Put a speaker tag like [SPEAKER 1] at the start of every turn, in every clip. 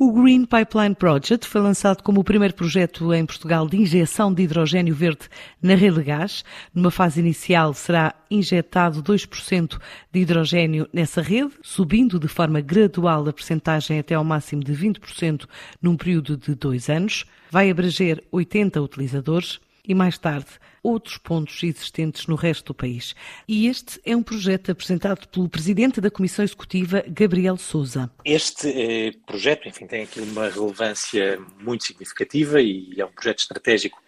[SPEAKER 1] O Green Pipeline Project foi lançado como o primeiro projeto em Portugal de injeção de hidrogênio verde na rede de gás. Numa fase inicial será injetado 2% de hidrogênio nessa rede, subindo de forma gradual a percentagem até ao máximo de 20% num período de dois anos. Vai abranger 80 utilizadores e mais tarde outros pontos existentes no resto do país. E este é um projeto apresentado pelo Presidente da Comissão Executiva, Gabriel Souza.
[SPEAKER 2] Este eh, projeto, enfim, tem aqui uma relevância muito significativa e é um projeto estratégico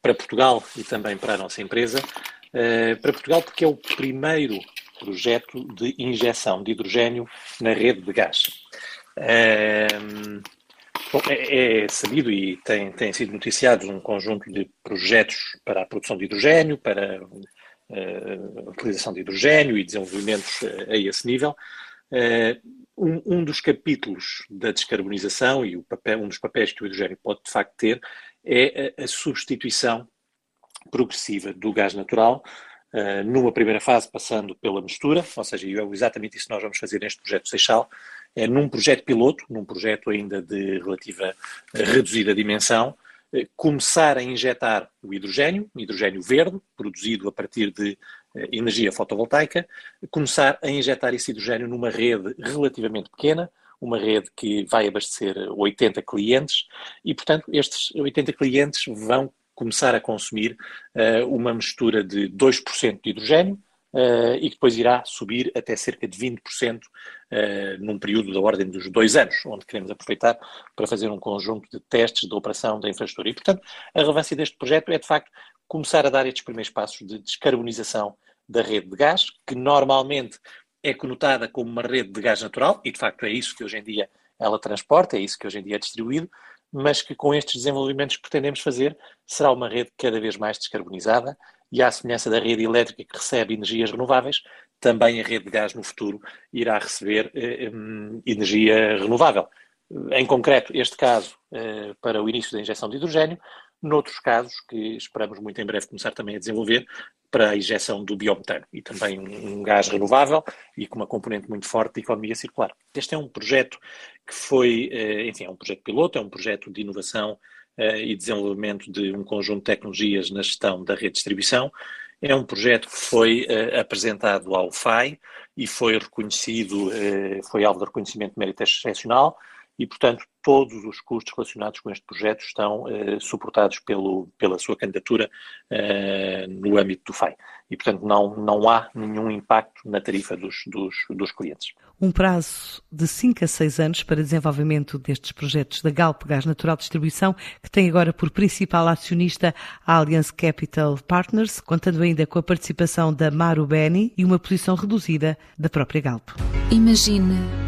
[SPEAKER 2] para Portugal e também para a nossa empresa. Eh, para Portugal porque é o primeiro projeto de injeção de hidrogênio na rede de gás. Eh, Bom, é, é, sabido e tem, tem sido noticiado um conjunto de projetos para a produção de hidrogênio, para uh, a utilização de hidrogênio e desenvolvimentos uh, a esse nível. Uh, um, um, dos capítulos da descarbonização e papel, um dos papéis que o hidrogênio pode de facto ter é a, a substituição progressiva do gás natural Uh, numa primeira fase passando pela mistura, ou seja, é exatamente isso que nós vamos fazer neste projeto Seixal, é num projeto piloto, num projeto ainda de relativa eh, reduzida dimensão, eh, começar a injetar o hidrogênio, hidrogênio verde, produzido a partir de eh, energia fotovoltaica, começar a injetar esse hidrogênio numa rede relativamente pequena, uma rede que vai abastecer 80 clientes e, portanto, estes 80 clientes vão começar a consumir uh, uma mistura de 2% de hidrogênio, uh, e que depois irá subir até cerca de 20% uh, eh, num período da ordem dos dois anos, onde queremos aproveitar para fazer um conjunto de testes de operação da infraestrutura. E, portanto, a relevância deste projeto é, de facto, começar a dar estes primeiros passos de descarbonização da rede de gás, que normalmente é conotada como uma rede de gás natural, e de facto é isso que hoje em dia ela transporta, é isso que hoje em dia é distribuído, mas que com estes desenvolvimentos que pretendemos fazer, será uma rede cada vez mais descarbonizada, e à semelhança da rede elétrica que recebe energias renováveis, também a rede de gás no futuro irá receber eh, energia renovável. Em concreto, este caso eh, para o início da injeção de hidrogênio, noutros casos que esperamos muito em breve começar também a desenvolver para a injeção do biometano e também um gás renovável e com uma componente muito forte de economia circular. Este é um projeto que foi, eh, enfim, é um projeto piloto, é um projeto de inovação eh, e desenvolvimento de um conjunto de tecnologias na gestão da rede de distribuição. É um projeto que foi uh, apresentado ao FAI e foi reconhecido, uh, foi alvo de reconhecimento de mérito excepcional e, portanto, todos os custos relacionados com este projeto estão uh, suportados pelo, pela sua candidatura uh, no âmbito do FAI. E, portanto, não, não há nenhum impacto na tarifa dos, dos, dos clientes.
[SPEAKER 1] Um prazo de 5 a 6 anos para desenvolvimento destes projetos da Galp Gás Natural Distribuição, que tem agora por principal acionista a Allianz Capital Partners, contando ainda com a participação da Maru Beni e uma posição reduzida da própria Galp.
[SPEAKER 3] Imagine